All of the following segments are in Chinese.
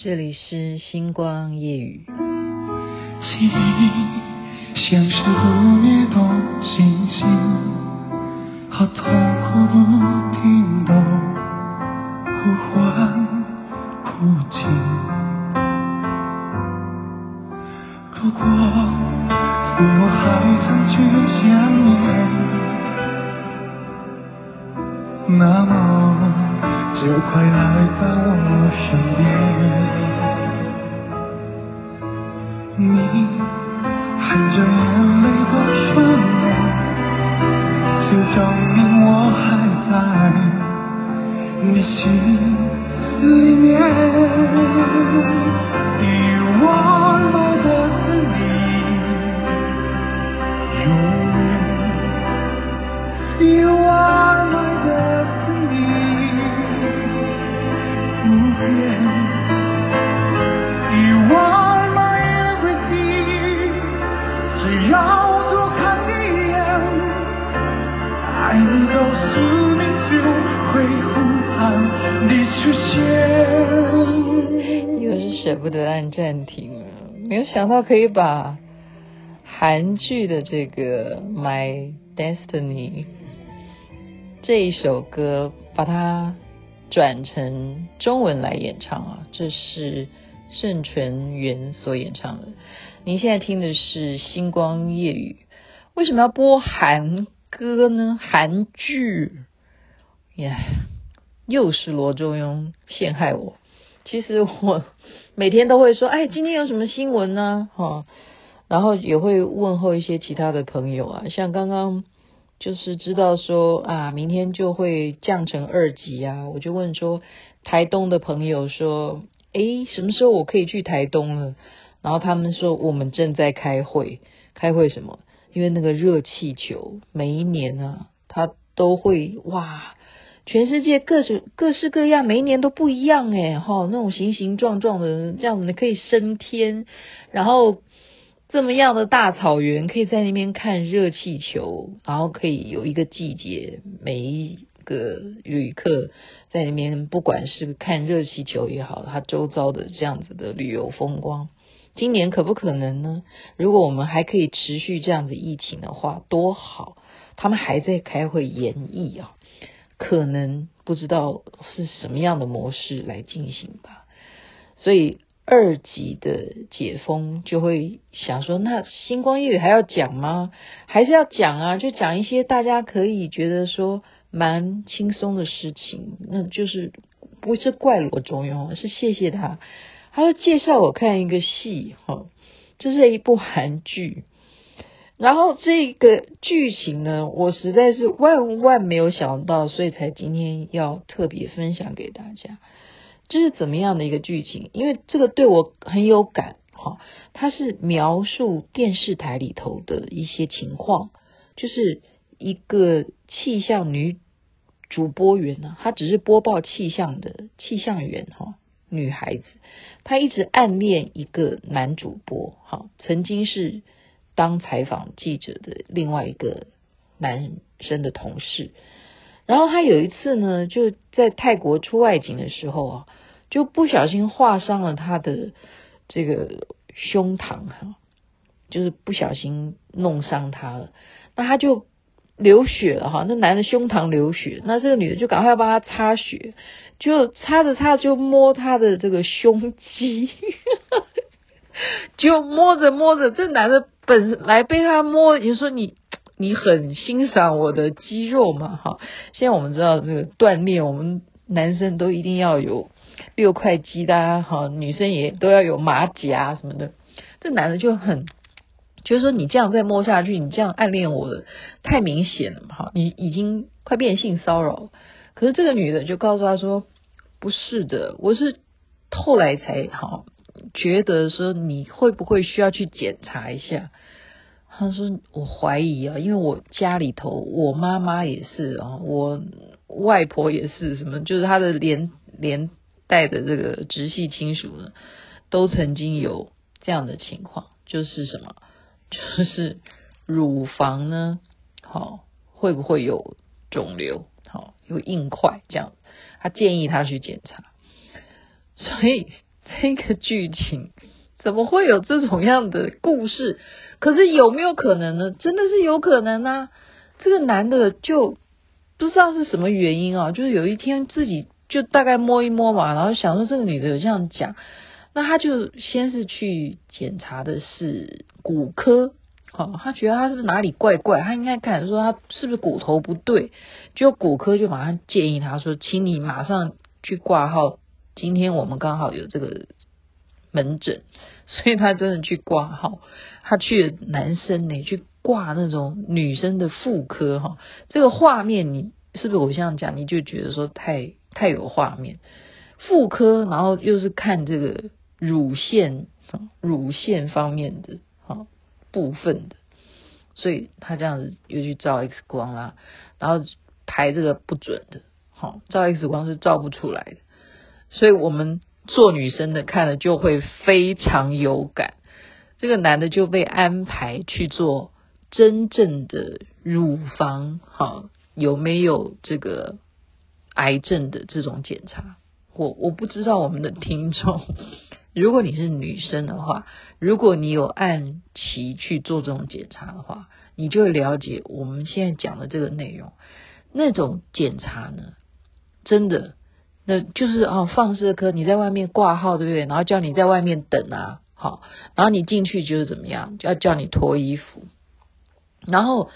这里是星光夜雨。记忆像是不灭的星星，好痛苦不停地呼唤哭泣。如果我还曾去想念，那么。就快来到我身边，你含着眼泪的双眼，就证明我还在。你心不得按暂停了，没有想到可以把韩剧的这个《My Destiny》这一首歌把它。转成中文来演唱啊，这是盛纯元所演唱的。您现在听的是星光夜雨，为什么要播韩歌呢？韩剧，耶、又是罗中庸陷害我。其实我每天都会说，哎，今天有什么新闻呢？哈，然后也会问候一些其他的朋友啊，像刚刚。就是知道说啊，明天就会降成二级啊，我就问说台东的朋友说，诶，什么时候我可以去台东了？然后他们说我们正在开会，开会什么？因为那个热气球每一年啊，它都会哇，全世界各种各式各样，每一年都不一样诶哈，那种形形状状的，这样子可以升天，然后。这么样的大草原，可以在那边看热气球，然后可以有一个季节，每一个旅客在那边，不管是看热气球也好，它周遭的这样子的旅游风光，今年可不可能呢？如果我们还可以持续这样子疫情的话，多好！他们还在开会研议啊，可能不知道是什么样的模式来进行吧，所以。二级的解封就会想说，那星光夜语还要讲吗？还是要讲啊？就讲一些大家可以觉得说蛮轻松的事情，那就是不是怪罗中庸，是谢谢他，他要介绍我看一个戏，哈，这是一部韩剧，然后这个剧情呢，我实在是万万没有想到，所以才今天要特别分享给大家。这是怎么样的一个剧情？因为这个对我很有感，哈，它是描述电视台里头的一些情况，就是一个气象女主播员呢，她只是播报气象的气象员，哈，女孩子，她一直暗恋一个男主播，哈，曾经是当采访记者的另外一个男生的同事。然后他有一次呢，就在泰国出外景的时候啊，就不小心划伤了他的这个胸膛哈，就是不小心弄伤他了。那他就流血了哈，那男的胸膛流血，那这个女的就赶快要帮他擦血，就擦着擦着就摸他的这个胸肌，就摸着摸着，这男的本来被他摸，也说你。你很欣赏我的肌肉嘛？哈，现在我们知道这个锻炼，我们男生都一定要有六块肌的啊，哈，女生也都要有马甲什么的。这男的就很，就是说你这样再摸下去，你这样暗恋我的太明显了嘛？哈，你已经快变性骚扰。可是这个女的就告诉他说，不是的，我是后来才好觉得说你会不会需要去检查一下。他说：“我怀疑啊，因为我家里头，我妈妈也是啊，我外婆也是，什么就是他的连连带的这个直系亲属呢，都曾经有这样的情况，就是什么，就是乳房呢，好会不会有肿瘤，好有硬块这样，他建议他去检查，所以这个剧情怎么会有这种样的故事？可是有没有可能呢？真的是有可能啊！这个男的就不知道是什么原因啊，就是有一天自己就大概摸一摸嘛，然后想说这个女的有这样讲，那他就先是去检查的是骨科。哦，他觉得他是不是哪里怪怪？他应该看说他是不是骨头不对？就骨科就马上建议他说，请你马上去挂号。今天我们刚好有这个门诊，所以他真的去挂号。他去男生呢，去挂那种女生的妇科哈。这个画面你是不是我这样讲，你就觉得说太太有画面？妇科，然后又是看这个乳腺乳腺方面的哈。部分的，所以他这样子又去照 X 光啦，然后排这个不准的，好，照 X 光是照不出来的，所以我们做女生的看了就会非常有感。这个男的就被安排去做真正的乳房，哈，有没有这个癌症的这种检查？我我不知道我们的听众。如果你是女生的话，如果你有按期去做这种检查的话，你就会了解我们现在讲的这个内容。那种检查呢，真的，那就是哦，放射科你在外面挂号，对不对？然后叫你在外面等啊，好，然后你进去就是怎么样，就要叫你脱衣服，然后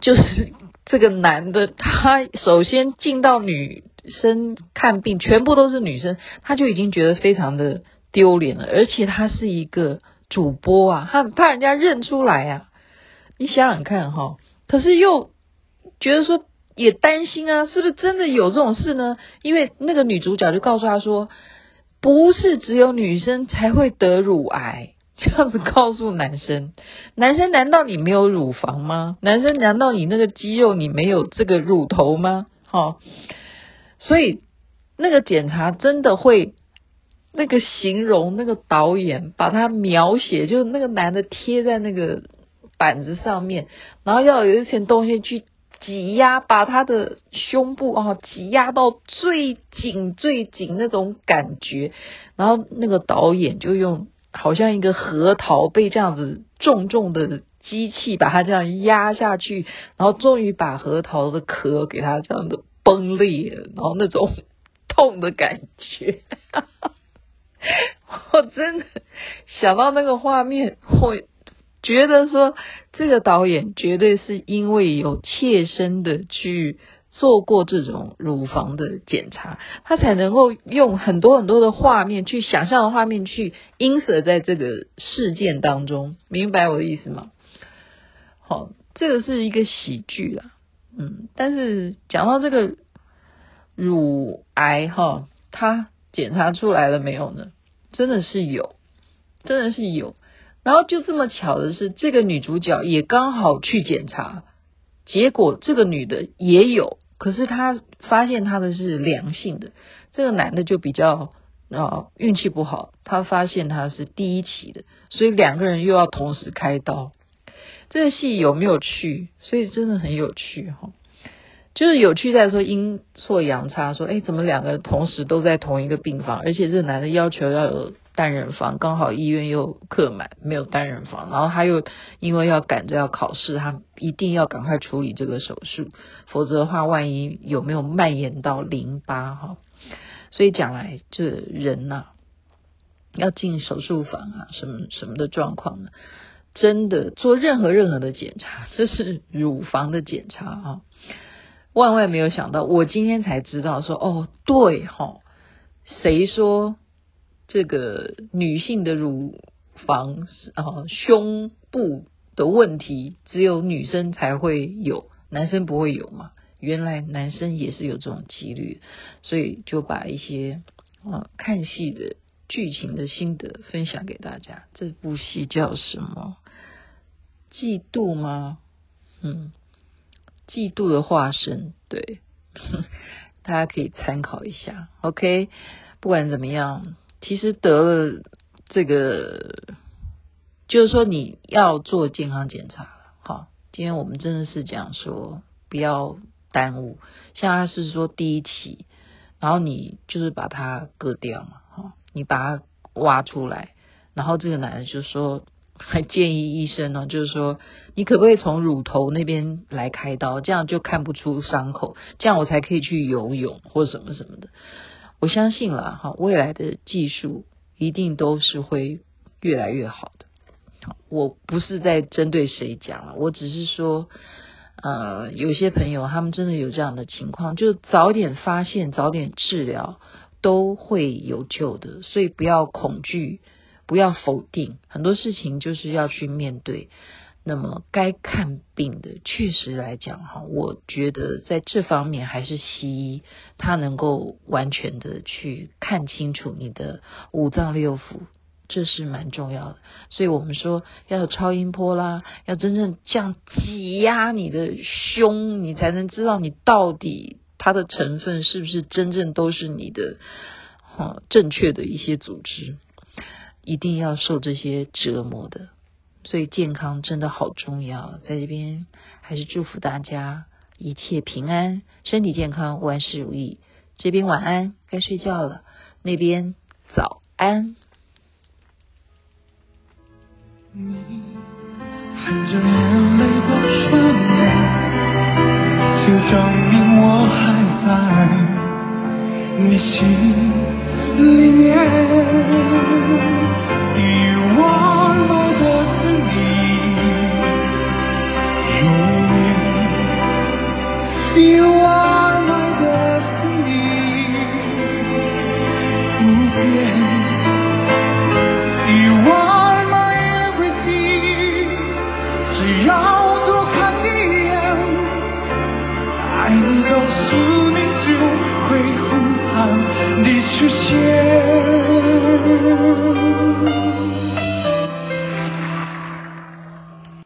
就是这个男的，他首先进到女生看病，全部都是女生，他就已经觉得非常的。丢脸了，而且他是一个主播啊，他怕人家认出来啊。你想想看哈，可是又觉得说也担心啊，是不是真的有这种事呢？因为那个女主角就告诉他说，不是只有女生才会得乳癌，这样子告诉男生。男生难道你没有乳房吗？男生难道你那个肌肉你没有这个乳头吗？哈，所以那个检查真的会。那个形容，那个导演把他描写，就是那个男的贴在那个板子上面，然后要有一些东西去挤压，把他的胸部啊挤压到最紧最紧那种感觉，然后那个导演就用好像一个核桃被这样子重重的机器把它这样压下去，然后终于把核桃的壳给它这样的崩裂，然后那种痛的感觉。我真的想到那个画面，我觉得说这个导演绝对是因为有切身的去做过这种乳房的检查，他才能够用很多很多的画面去想象的画面去 insert 在这个事件当中，明白我的意思吗？好，这个是一个喜剧啦，嗯，但是讲到这个乳癌哈，他检查出来了没有呢？真的是有，真的是有，然后就这么巧的是，这个女主角也刚好去检查，结果这个女的也有，可是她发现她的是良性的，这个男的就比较啊运气不好，他发现他是第一期的，所以两个人又要同时开刀，这个戏有没有趣？所以真的很有趣哈，就是有趣在说阴错阳差，说哎，怎么两个人同时都在同一个病房，而且这个男的要求要有单人房，刚好医院又客满，没有单人房，然后他又因为要赶着要考试，他一定要赶快处理这个手术，否则的话，万一有没有蔓延到淋巴哈，所以讲来这人呐、要进手术房啊，什么什么的状况呢？真的做任何任何的检查，这是乳房的检查啊。万万没有想到，我今天才知道说，哦，对哈，谁说这个女性的乳房啊胸部的问题只有女生才会有，男生不会有嘛？原来男生也是有这种几率，所以就把一些啊看戏的剧情的心得分享给大家。这部戏叫什么？嫉妒吗？嗯。嫉妒的化身，对，大家可以参考一下。OK，不管怎么样，其实得了这个，就是说你要做健康检查。好，今天我们真的是讲说不要耽误。像他是说第一期，然后你就是把它割掉嘛，哈，你把它挖出来。然后这个男的就说，还建议医生呢，就是说你可不可以从乳头那边来开刀，这样就看不出伤口，这样我才可以去游泳或什么什么的。我相信了哈，未来的技术一定都是会越来越好的。我不是在针对谁讲了，我只是说，呃，有些朋友他们真的有这样的情况，就早点发现、早点治疗都会有救的，所以不要恐惧，不要否定，很多事情就是要去面对。那么该看病的，确实来讲哈，我觉得在这方面还是西医，它能够完全的去看清楚你的五脏六腑。这是蛮重要的，所以我们说要有超音波啦，要真正这样挤压你的胸，你才能知道你到底它的成分是不是真正都是你的，哈，正确的一些组织，一定要受这些折磨的，所以健康真的好重要，在这边还是祝福大家一切平安，身体健康，万事如意。这边晚安，该睡觉了，那边早安。你含着眼泪的双眼，就证明我还在你心。yeah.